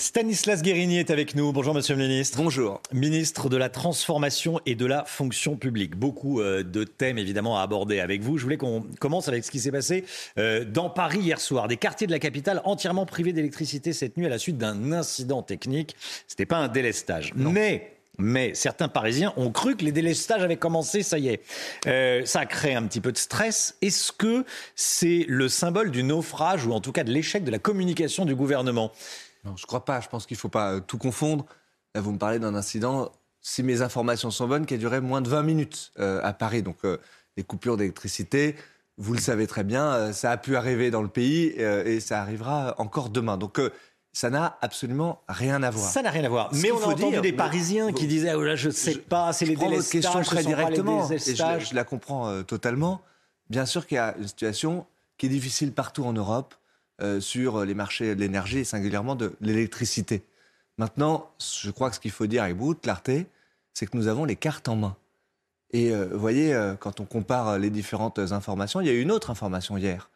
Stanislas Guérini est avec nous. Bonjour Monsieur le Ministre. Bonjour. Ministre de la Transformation et de la Fonction publique. Beaucoup euh, de thèmes évidemment à aborder avec vous. Je voulais qu'on commence avec ce qui s'est passé euh, dans Paris hier soir. Des quartiers de la capitale entièrement privés d'électricité cette nuit à la suite d'un incident technique. C'était pas un délestage. Mais mais certains Parisiens ont cru que les délestages avaient commencé, ça y est. Euh, ça a créé un petit peu de stress. Est-ce que c'est le symbole du naufrage ou en tout cas de l'échec de la communication du gouvernement? Non, je crois pas. Je pense qu'il faut pas euh, tout confondre. Là, vous me parlez d'un incident, si mes informations sont bonnes, qui a duré moins de 20 minutes euh, à Paris. Donc, euh, les coupures d'électricité, vous le savez très bien, euh, ça a pu arriver dans le pays et ça arrivera encore demain. Donc, ça n'a absolument rien à voir. Ça n'a rien à voir. Ce Mais on a faut entendu dire, des Parisiens qui disaient oh là, je sais je- pas, c'est les votre délestages, question très directement et je, je la comprends totalement. Bien sûr qu'il y a une situation qui est difficile partout en Europe euh, sur les marchés de l'énergie et singulièrement de l'électricité. Maintenant, je crois que ce qu'il faut dire avec beaucoup de clarté, c'est que nous avons les cartes en main. Et euh, vous voyez, euh, quand on compare les différentes informations, il y a eu une autre information hier.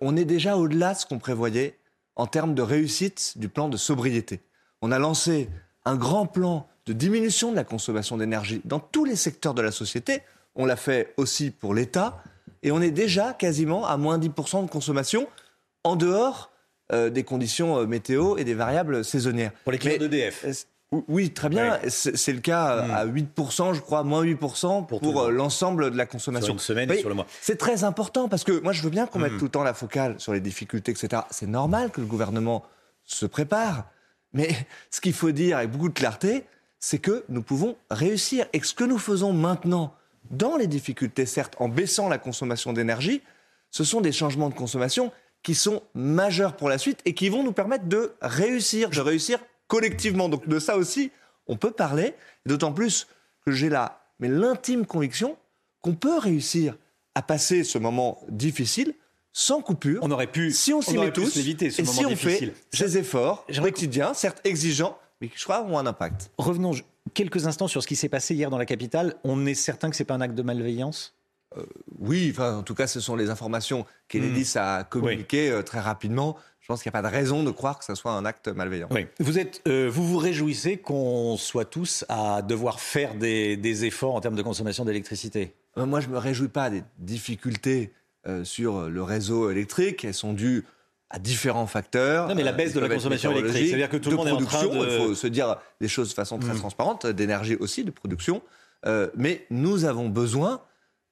On est déjà au-delà de ce qu'on prévoyait en termes de réussite du plan de sobriété. On a lancé un grand plan de diminution de la consommation d'énergie dans tous les secteurs de la société. On l'a fait aussi pour l'État. Et on est déjà quasiment à moins 10% de consommation en dehors euh, des conditions euh, météo et des variables saisonnières. Pour les clients d'EDF. Oui, très bien. C'est c'est le cas euh, Mm. à 8%, je crois, moins 8% Pour pour, l'ensemble de la Sur consommation. une semaine Oui, et sur le mois. C'est très important parce que moi, je veux bien qu'on mette Mm. tout le temps la focale sur les difficultés, etc. C'est normal que le gouvernement se prépare. Mais ce qu'il faut dire avec beaucoup de clarté, c'est que nous pouvons réussir. Et ce que nous faisons maintenant, dans les difficultés, certes, en baissant la consommation d'énergie, ce sont des changements de consommation qui sont majeurs pour la suite et qui vont nous permettre de réussir, de réussir collectivement. Donc de ça aussi, on peut parler, d'autant plus que j'ai là, mais l'intime conviction qu'on peut réussir à passer ce moment difficile sans coupure. On aurait pu, si on s'y met tous, se l'éviter, ce et moment si on difficile. fait ces efforts quotidiens, certes exigeants, mais qui je crois ont un impact. Revenons quelques instants sur ce qui s'est passé hier dans la capitale. On est certain que c'est pas un acte de malveillance? Oui, enfin, en tout cas, ce sont les informations qu'Enedis a communiquées euh, très rapidement. Je pense qu'il n'y a pas de raison de croire que ce soit un acte malveillant. Oui. Vous, êtes, euh, vous vous réjouissez qu'on soit tous à devoir faire des, des efforts en termes de consommation d'électricité? Euh, Moi, je ne me réjouis pas des difficultés euh, sur le réseau électrique. Elles sont dues à différents facteurs. Non, mais la euh, baisse de la consommation électrique, c'est-à-dire que tout le de monde est en train production, de- Il faut se dire les choses de façon très Mm. transparente, d'énergie aussi, de production. Euh, mais nous avons besoin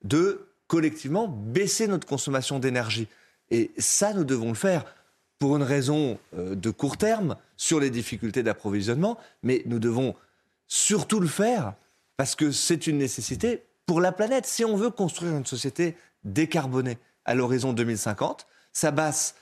de collectivement baisser notre consommation d'énergie. Et ça, nous devons le faire pour une raison euh, de court terme sur les difficultés d'approvisionnement, mais nous devons surtout le faire parce que c'est une nécessité pour la planète. Si on veut construire une société décarbonée à l'horizon 2050, ça passe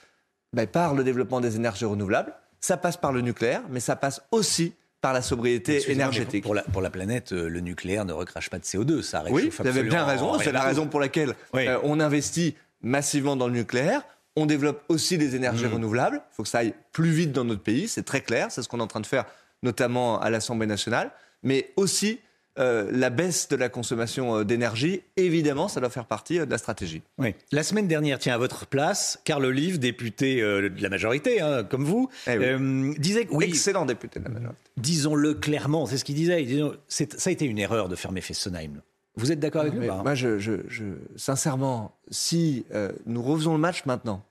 ben, par le développement des énergies renouvelables, ça passe par le nucléaire, mais ça passe aussi par la sobriété énergétique. Pour la, pour la planète, euh, le nucléaire ne recrache pas de CO2, ça réchauffe Oui, vous avez bien raison. C'est la raison pour laquelle Oui. euh, on investit massivement dans le nucléaire. On développe aussi les énergies Mm. renouvelables. Il faut que ça aille plus vite dans notre pays. C'est très clair. C'est ce qu'on est en train de faire, notamment à l'Assemblée nationale. Mais aussi euh, la baisse de la consommation euh, d'énergie. Évidemment, ça doit faire partie euh, de la stratégie. Oui. La semaine dernière, tiens, à votre place, Carl Olive, député euh, de la majorité, hein, comme vous, Eh oui. euh, disait que oui, Excellent député de la majorité. disons-le clairement, c'est ce qu'il disait. ça a été une erreur de fermer Fessenheim. Vous êtes d'accord avec lui pas moi, je, je- je- sincèrement, si nous refaisons le match maintenant,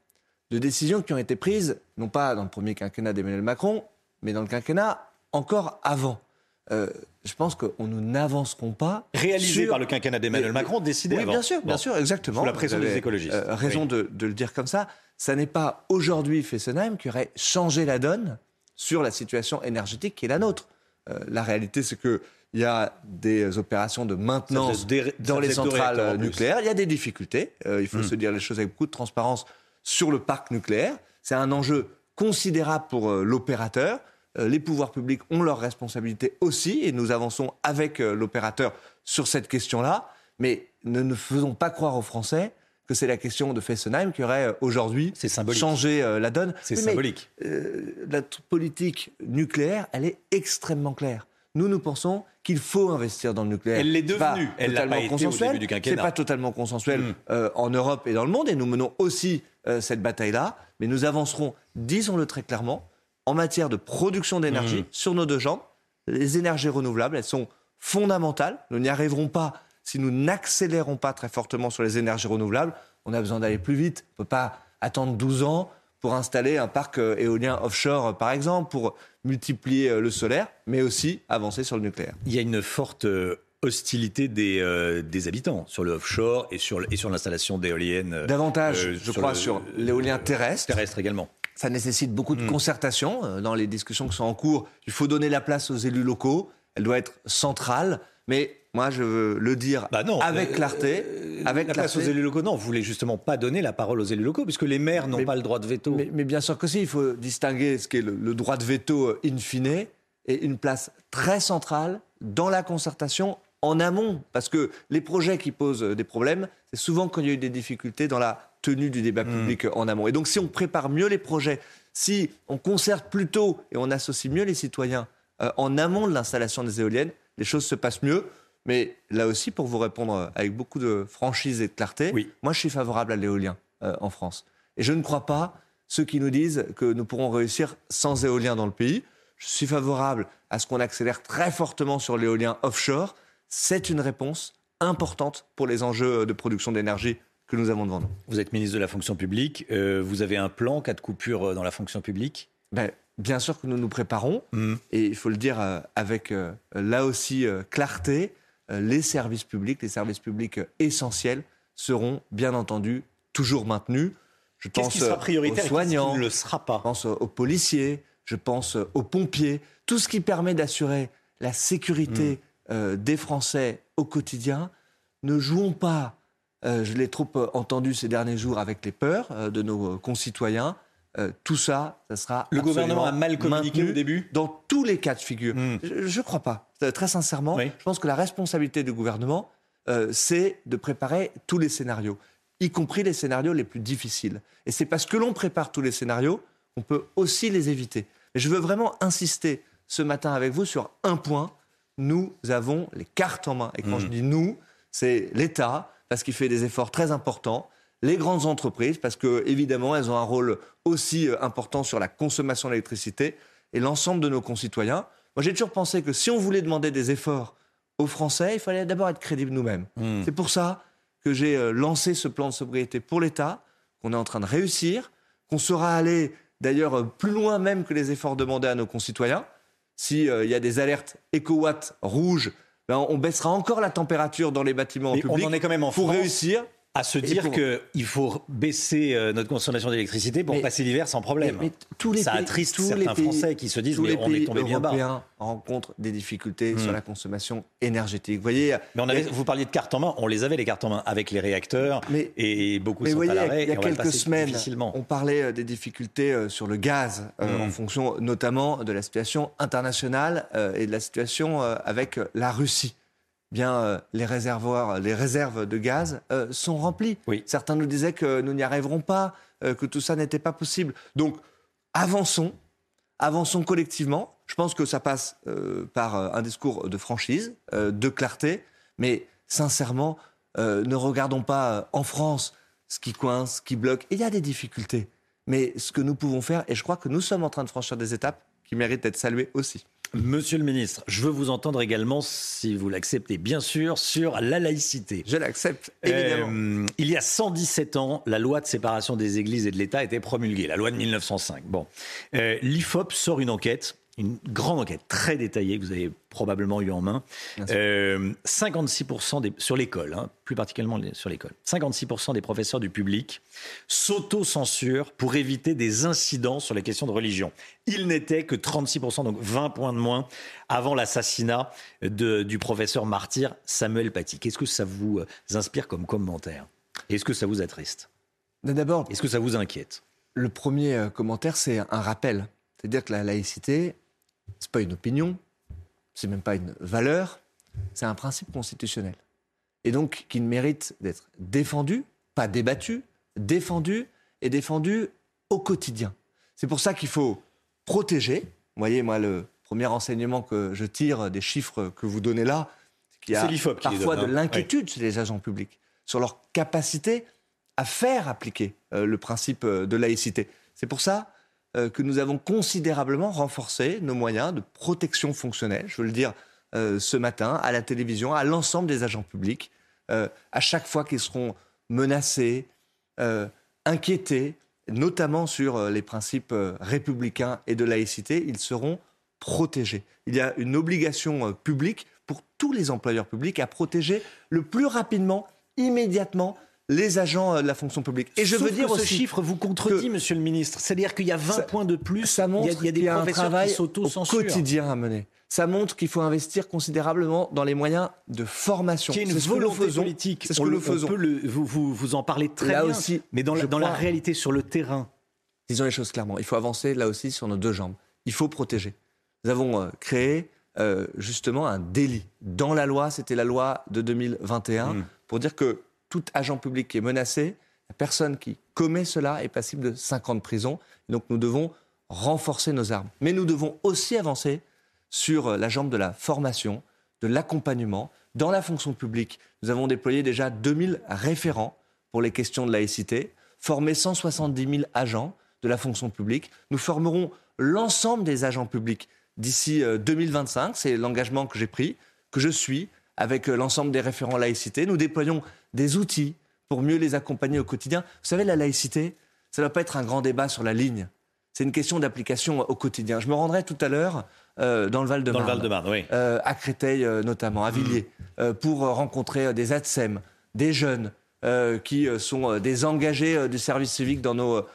de décisions qui ont été prises, non pas dans le premier quinquennat d'Emmanuel Macron, mais dans le quinquennat encore avant, euh, je pense que nous n'avancerons pas. Réalisé sur- par le quinquennat d'Emmanuel Macron, décidé Oui, avant. bien sûr, bien Bon. sûr, exactement. Sous la pression des écologistes. euh, raison Oui. de, de le dire comme ça. Ça n'est pas aujourd'hui Fessenheim qui aurait changé la donne sur la situation énergétique qui est la nôtre. Euh, la réalité, c'est que il y a des opérations de maintenance dans les centrales nucléaires. Il y a des difficultés. Il faut Hmm. se dire les choses avec beaucoup de transparence sur le parc nucléaire. c'est un enjeu considérable pour l'opérateur. Les pouvoirs publics ont leurs responsabilités aussi, et nous avançons avec l'opérateur sur cette question-là. Mais ne, ne faisons pas croire aux Français que c'est la question de Fessenheim qui aurait aujourd'hui changé la donne. C'est symbolique. la politique nucléaire, elle est extrêmement claire. Nous, nous pensons qu'il faut investir dans le nucléaire. Elle l'est devenue. Elle pas au début du quinquennat. C'est pas totalement consensuel hmm. euh, en Europe et dans le monde, et nous menons aussi euh, cette bataille-là. Mais nous avancerons, disons-le très clairement, en matière de production d'énergie hmm. sur nos deux jambes. Les énergies renouvelables, elles sont fondamentales. Nous n'y arriverons pas si nous n'accélérons pas très fortement sur les énergies renouvelables. On a besoin d'aller plus vite. On ne peut pas attendre 12 ans pour installer un parc euh, éolien offshore, par exemple, pour multiplier euh, le solaire, mais aussi avancer sur le nucléaire. Il y a une forte euh, hostilité des, des habitants sur le offshore et sur, et sur l'installation d'éoliennes. Davantage, je crois, sur l'éolien terrestre. Terrestre également. Ça nécessite beaucoup de hmm. concertation dans les discussions qui sont en cours. Il faut donner la place aux élus locaux. Elle doit être centrale. Mais moi, je veux le dire bah avec clarté. Euh, avec la place aux élus locaux, non, vous voulez justement pas donner la parole aux élus locaux, puisque les maires n'ont pas le droit de veto. Mais, bien sûr que si, il faut distinguer ce qu'est le, le, droit de veto euh, in fine et une place très centrale dans la concertation en amont. Parce que les projets qui posent des problèmes, c'est souvent quand il y a eu des difficultés dans la tenue du débat hmm. public en amont. Et donc, si on prépare mieux les projets, si on concerte plus tôt et on associe mieux les citoyens euh, en amont de l'installation des éoliennes, les choses se passent mieux. Mais là aussi, pour vous répondre avec beaucoup de franchise et de clarté, moi je suis favorable à l'éolien euh, en France. Et je ne crois pas ceux qui nous disent que nous pourrons réussir sans éolien dans le pays. Je suis favorable à ce qu'on accélère très fortement sur l'éolien offshore. C'est une réponse importante pour les enjeux de production d'énergie que nous avons devant nous. Vous êtes ministre de la fonction publique. Euh, vous avez un plan, cas de coupure euh, dans la fonction publique? Ben, Bien sûr que nous nous préparons. Mmh. Et il faut le dire avec là aussi clarté. Euh, les services publics, les services publics essentiels seront bien entendu toujours maintenus. Je pense qui sera prioritaire aux soignants, ne le sera pas? Je pense aux policiers, je pense aux pompiers, tout ce qui permet d'assurer la sécurité mm. euh, des Français au quotidien. Ne jouons pas, euh, je l'ai trop entendu ces derniers jours avec les peurs de nos concitoyens. tout ça, ça sera. Le gouvernement a mal communiqué au début? Dans tous les cas de figure. Mm. Je ne crois pas. Euh, très sincèrement, je pense que la responsabilité du gouvernement, euh, c'est de préparer tous les scénarios, y compris les scénarios les plus difficiles. Et c'est parce que l'on prépare tous les scénarios qu'on peut aussi les éviter. Et je veux vraiment insister ce matin avec vous sur un point. Nous avons les cartes en main. Et quand mmh. je dis nous, c'est l'État, parce qu'il fait des efforts très importants, les grandes entreprises, parce que évidemment, elles ont un rôle aussi euh, important sur la consommation d'électricité, et l'ensemble de nos concitoyens. Moi, j'ai toujours pensé que si on voulait demander des efforts aux Français, il fallait d'abord être crédible nous-mêmes. Hmm. C'est pour ça que j'ai euh, lancé ce plan de sobriété pour l'État, qu'on est en train de réussir, qu'on sera allé d'ailleurs euh, plus loin même que les efforts demandés à nos concitoyens. S'il euh, y a des alertes éco-watts rouges, ben, on baissera encore la température dans les bâtiments publics on en est quand même en pour réussir à se dire qu'il faut baisser euh, notre consommation d'électricité pour passer l'hiver sans problème. Mais, tous les Ça attriste tous certains les Français qui se disent mais on est tombé bien bas. rencontrent des difficultés sur hmm. la consommation énergétique. Vous voyez, mais on avait, vous parliez de cartes en main, on les avait les cartes en main avec les réacteurs mais, et beaucoup mais sont voyez, à l'arrêt. Il y a quelques semaines, on parlait euh, des difficultés euh, sur le gaz hmm. en fonction notamment de la situation internationale et de la situation avec la Russie bien euh, les réservoirs, les réserves de gaz euh, sont remplies. Certains nous disaient que nous n'y arriverons pas, euh, que tout ça n'était pas possible. Donc avançons, avançons collectivement. Je pense que ça passe par un discours de franchise, de clarté, mais sincèrement, ne regardons pas en France ce qui coince, ce qui bloque. il y a des difficultés. Mais ce que nous pouvons faire, et je crois que nous sommes en train de franchir des étapes qui méritent d'être saluées aussi. Monsieur le ministre, je veux vous entendre également, si vous l'acceptez bien sûr, sur la laïcité. Je l'accepte, évidemment. Euh, il y a 117 ans, la loi de séparation des églises et de l'État était promulguée, la loi de 1905. Bon, euh, l'IFOP sort une enquête une grande enquête très détaillée que vous avez probablement eu en main. 56% euh, des, sur l'école, hein, plus particulièrement sur l'école, 56% des professeurs du public s'auto-censurent pour éviter des incidents sur les questions de religion. Il n'était que 36%, donc 20 points de moins, avant l'assassinat du professeur martyr Samuel Paty. Qu'est-ce que ça vous inspire comme commentaire? Est-ce que ça vous attriste? D'abord, est-ce que ça vous inquiète? Le premier euh, commentaire, c'est un rappel. C'est-à-dire que la laïcité, c'est pas une opinion, c'est même pas une valeur, c'est un principe constitutionnel. Et donc, qui mérite d'être défendu, pas débattu, défendu et défendu au quotidien. C'est pour ça qu'il faut protéger. Vous voyez, moi, le premier enseignement que je tire des chiffres que vous donnez là, c'est qu'il y a parfois de hein. l'inquiétude chez les agents publics sur leur capacité à faire appliquer euh, le principe euh, de laïcité. C'est pour ça que nous avons considérablement renforcé nos moyens de protection fonctionnelle, je veux le dire ce matin, à la télévision, à l'ensemble des agents publics, à chaque fois qu'ils seront menacés, inquiétés, notamment sur les principes républicains et de laïcité, ils seront protégés. Il y a une obligation publique pour tous les employeurs publics à protéger le plus rapidement, immédiatement, les agents euh, de la fonction publique. Et je veux dire que ce chiffre vous contredit, Monsieur le Ministre. C'est-à-dire qu'il y a 20 points de plus. Ça montre il y a, des professeurs un travail quotidien à mener. Ça montre qu'il faut investir considérablement dans les moyens de formation. C'est une volonté politique. C'est ce que nous faisons. vous, vous, vous, en parlez très là bien. Aussi, mais dans, la, dans la réalité, sur le terrain. Disons les choses clairement. Il faut avancer là aussi sur nos deux jambes. Il faut protéger. Nous avons euh, créé euh, justement un délit. Dans la loi, c'était la loi de 2021, mmh. pour dire que tout agent public qui est menacé, la personne qui commet cela est passible de 5 ans de prison. Donc nous devons renforcer nos armes. Mais nous devons aussi avancer sur la jambe de la formation, de l'accompagnement. Dans la fonction publique, nous avons déployé déjà 2000 référents pour les questions de laïcité, formé 170 000 agents de la fonction publique. Nous formerons l'ensemble des agents publics d'ici 2025. Euh, C'est l'engagement que j'ai pris, que je suis avec euh, l'ensemble des référents laïcité. Nous déployons des outils pour mieux les accompagner au quotidien. Vous savez, la laïcité, ça ne doit pas être un grand débat sur la ligne. C'est une question d'application au quotidien. Je me rendrai tout à l'heure euh, dans le Val-de-Marne, Val de oui. euh, à Créteil euh, notamment, à Villiers, mm. pour rencontrer des ADSEM, des jeunes qui sont des engagés du service civique dans nos,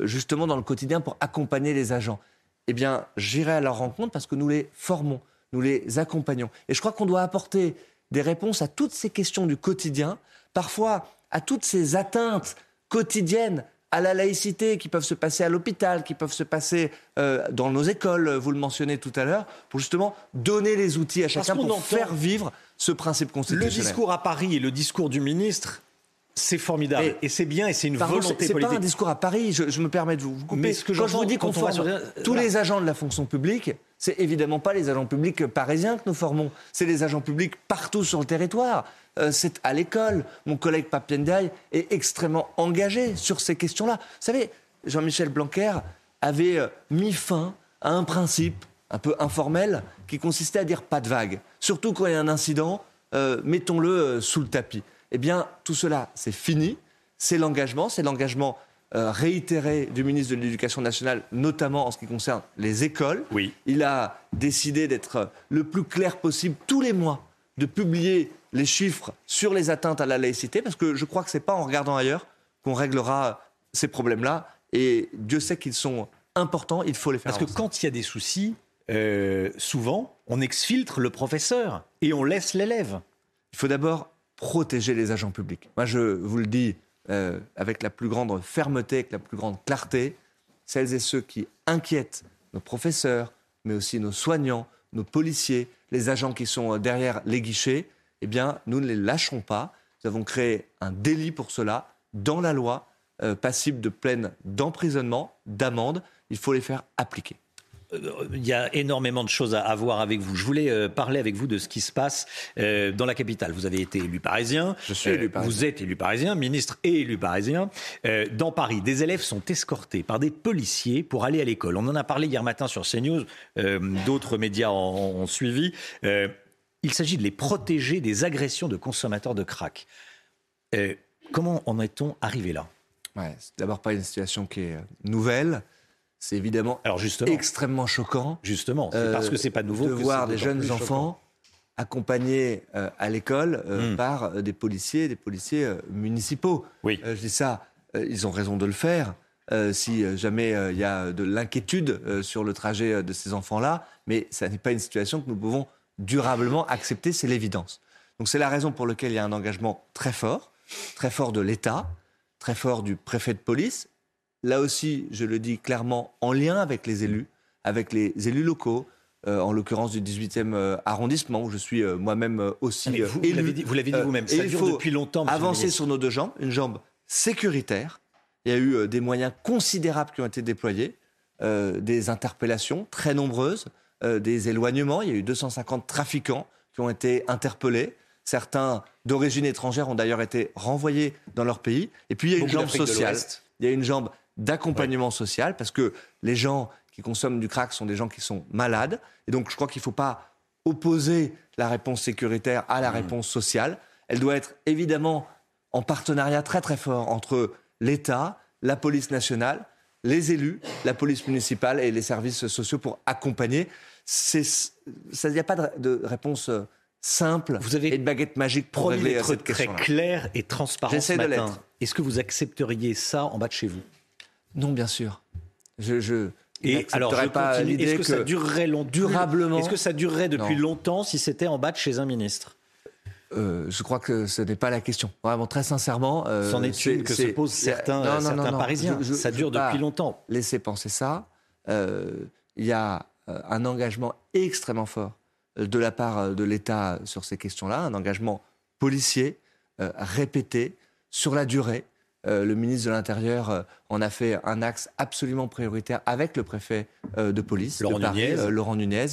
justement dans le quotidien pour accompagner les agents. Eh bien, j'irai à leur rencontre parce que nous les formons, nous les accompagnons. Et je crois qu'on doit apporter des réponses à toutes ces questions du quotidien, parfois à toutes ces atteintes quotidiennes à la laïcité qui peuvent se passer à l'hôpital, qui peuvent se passer euh, dans nos écoles, vous le mentionnez tout à l'heure, pour justement donner les outils à chacun pour faire vivre ce principe constitutionnel. Le discours à Paris et le discours du ministre c'est formidable et, c'est bien et c'est une volonté politique. C'est pas un discours à Paris. Je, me permets de vous, couper. Mais ce que quand je vous dis qu'on forme tous les agents de la fonction publique, c'est évidemment pas les agents publics parisiens que nous formons. C'est les agents publics partout sur le territoire. Euh, c'est à l'école. Mon collègue Papiendaï est extrêmement engagé sur ces questions-là. Vous savez, Jean-Michel Blanquer avait euh, mis fin à un principe un peu informel qui consistait à dire pas de vague. Surtout quand il y a un incident, euh, mettons-le sous le tapis. Eh bien, tout cela, c'est fini. C'est l'engagement, c'est l'engagement euh, réitéré du ministre de l'Éducation nationale, notamment en ce qui concerne les écoles. Oui. Il a décidé d'être le plus clair possible tous les mois, de publier les chiffres sur les atteintes à la laïcité, parce que je crois que ce n'est pas en regardant ailleurs qu'on réglera ces problèmes-là. Et Dieu sait qu'ils sont importants, il faut les faire. Parce que quand il y a des soucis, euh, souvent, on exfiltre le professeur et on laisse l'élève. Il faut d'abord protéger les agents publics. Moi, je vous le dis euh, avec la plus grande fermeté, avec la plus grande clarté, celles et ceux qui inquiètent nos professeurs, mais aussi nos soignants, nos policiers, les agents qui sont derrière les guichets, eh bien, nous ne les lâcherons pas. Nous avons créé un délit pour cela dans la loi, euh, passible de peine d'emprisonnement, d'amende. Il faut les faire appliquer. Euh, il y a énormément de choses à, voir avec vous. Je voulais euh, parler avec vous de ce qui se passe euh, dans la capitale. Vous avez été élu parisien. Je suis élu parisien. Vous êtes élu parisien, ministre et élu parisien. dans Paris, des élèves sont escortés par des policiers pour aller à l'école. On en a parlé hier matin sur CNews. D'autres médias ont, suivi. il s'agit de les protéger des agressions de consommateurs de crack. comment en est-on arrivé là? Ouais, C'est d'abord pas une situation qui est nouvelle. C'est évidemment Alors extrêmement choquant. Justement, parce que c'est pas nouveau. De voir des jeunes enfants accompagnés euh, à l'école euh, hmm. par euh, des policiers, des policiers municipaux. Oui. je dis ça, ils ont raison de le faire. si jamais il y a de l'inquiétude sur le trajet de ces enfants-là, mais ça n'est pas une situation que nous pouvons durablement accepter, c'est l'évidence. Donc c'est la raison pour laquelle il y a un engagement très fort, très fort de l'État, très fort du préfet de police là aussi, je le dis clairement, en lien avec les élus, avec les élus locaux, euh, en l'occurrence du 18e euh, arrondissement, où je suis euh, moi-même aussi Mais vous, élu. l'avez dit, vous l'avez dit vous-même, ça il dure faut depuis longtemps. avancer sur nos deux jambes, une jambe sécuritaire. Il y a eu des moyens considérables qui ont été déployés, des interpellations très nombreuses, des éloignements. Il y a eu 250 trafiquants qui ont été interpellés. Certains d'origine étrangère ont d'ailleurs été renvoyés dans leur pays. Et puis il y a une Beaucoup jambe sociale. Il y a une jambe d'accompagnement social parce que les gens qui consomment du crack sont des gens qui sont malades. Et donc je crois qu'il ne faut pas opposer la réponse sécuritaire à la Mmh. réponse sociale. Elle doit être évidemment en partenariat très très fort entre l'État, la police nationale, les élus, la police municipale et les services sociaux pour accompagner. Il n'y a pas de, de réponse euh, simple Vous avez et de baguette magique pour régler euh, cette très question. clair et transparent ce matin. Est-ce que vous accepteriez ça en bas de chez vous? Non, bien sûr. Je, je Et alors, je pas Est-ce que, que, ça durerait long- durablement- Est-ce que ça durerait depuis Non. longtemps si c'était en bas de chez un ministre? Euh, je crois que ce n'est pas la question. Vraiment, très sincèrement. euh, C'en est c'est- une que se posent certains, non, non, certains. Parisiens. Je- je- ça dure depuis longtemps. Laisser penser ça. Euh, Il y a euh, un engagement extrêmement fort de la part de l'État sur ces questions-là, un engagement policier répété sur la durée. Euh, le ministre de l'Intérieur euh, en a fait un axe absolument prioritaire avec le préfet euh, de police Laurent de Paris, Nunez. Laurent Nunez,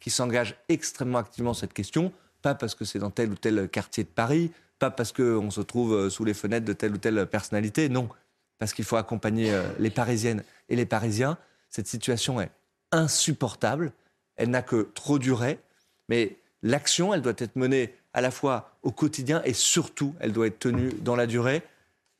qui s'engage extrêmement activement sur cette question, pas parce que c'est dans tel ou tel quartier de Paris, pas parce qu'on se trouve sous les fenêtres de telle ou telle personnalité, non, parce qu'il faut accompagner les Parisiennes et les Parisiens. Cette situation est insupportable, elle n'a que trop duré, mais l'action, elle doit être menée à la fois au quotidien et surtout, elle doit être tenue dans la durée,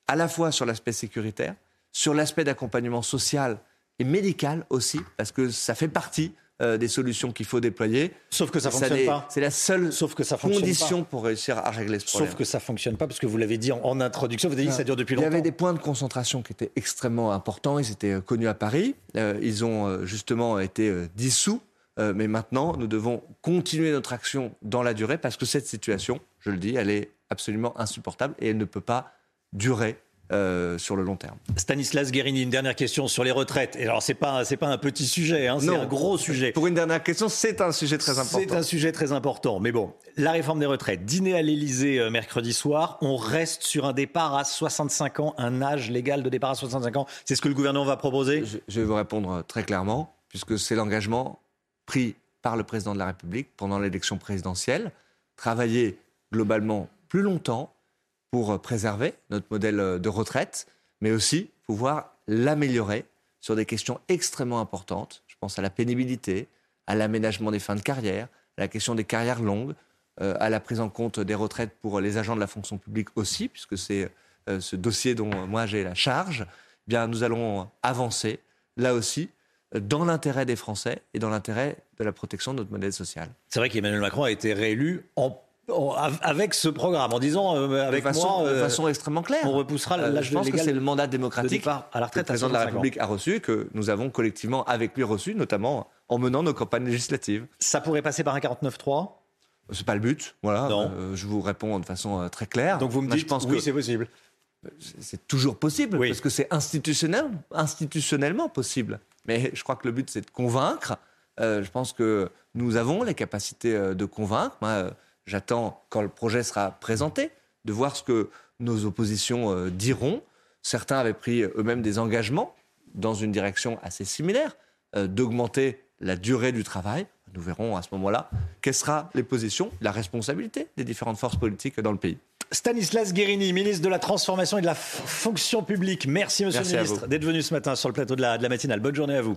à la fois sur l'aspect sécuritaire, sur l'aspect d'accompagnement social et médical aussi, parce que ça fait partie euh, des solutions qu'il faut déployer. Sauf que ça Ça fonctionne pas. C'est la seule Sauf que ça fonctionne condition pour réussir à régler ce problème. Sauf que ça fonctionne pas parce que vous l'avez dit en, en introduction. Vous avez dit que ça dure depuis Il y longtemps. avait des points de concentration qui étaient extrêmement importants. Ils étaient euh, connus à Paris. Euh, ils ont euh, justement été dissous. Mais maintenant, nous devons continuer notre action dans la durée parce que cette situation, je le dis, elle est absolument insupportable et elle ne peut pas durer euh, sur le long terme. Stanislas Guérini, une dernière question sur les retraites. Et alors, c'est pas, c'est pas un petit sujet, hein, c'est un gros sujet. Pour une dernière question, c'est un sujet très important. C'est un sujet très important. Mais bon, la réforme des retraites. Dîner à l'Elysée euh, mercredi soir. On reste sur un départ à 65 ans, un âge légal de départ à 65 ans. C'est ce que le gouvernement va proposer Je, je vais vous répondre euh, très clairement, puisque c'est l'engagement pris par le président de la République pendant l'élection présidentielle. Travailler globalement plus longtemps pour euh, préserver notre modèle euh, de retraite, mais aussi pouvoir l'améliorer sur des questions extrêmement importantes. Je pense à la pénibilité, à l'aménagement des fins de carrière, à la question des carrières longues, euh, à la prise en compte des retraites pour les agents de la fonction publique aussi, puisque c'est ce dossier dont moi j'ai la charge. Eh bien, nous allons avancer là aussi dans l'intérêt des Français et dans l'intérêt de la protection de notre modèle social. C'est vrai qu'Emmanuel Macron a été réélu en- avec ce programme, en disant euh, avec de façon, moi, de euh, façon extrêmement claire. on repoussera Euh, l'âge je pense que c'est le mandat démocratique à la que retraite le à président de la 65 ans. République a reçu, que nous avons collectivement avec lui reçu, notamment en menant nos campagnes législatives. Ça pourrait passer par un 49-3 C'est pas le but, voilà. Non. Euh, je vous réponds de façon très claire. Donc vous me dites je pense oui, que c'est possible. c'est toujours possible Oui. parce que c'est institutionnel, institutionnellement possible. Mais je crois que le but c'est de convaincre. Je pense que nous avons les capacités de convaincre. Moi, j'attends quand le projet sera présenté de voir ce que nos oppositions euh, diront. Certains avaient pris eux-mêmes des engagements dans une direction assez similaire euh, d'augmenter la durée du travail. Nous verrons à ce moment-là quelles seront les positions, la responsabilité des différentes forces politiques dans le pays. Stanislas Guérini, ministre de la Transformation et de la Fonction publique. Merci, monsieur Merci le ministre, d'être venu ce matin sur le plateau de la, de la matinale. Bonne journée à vous.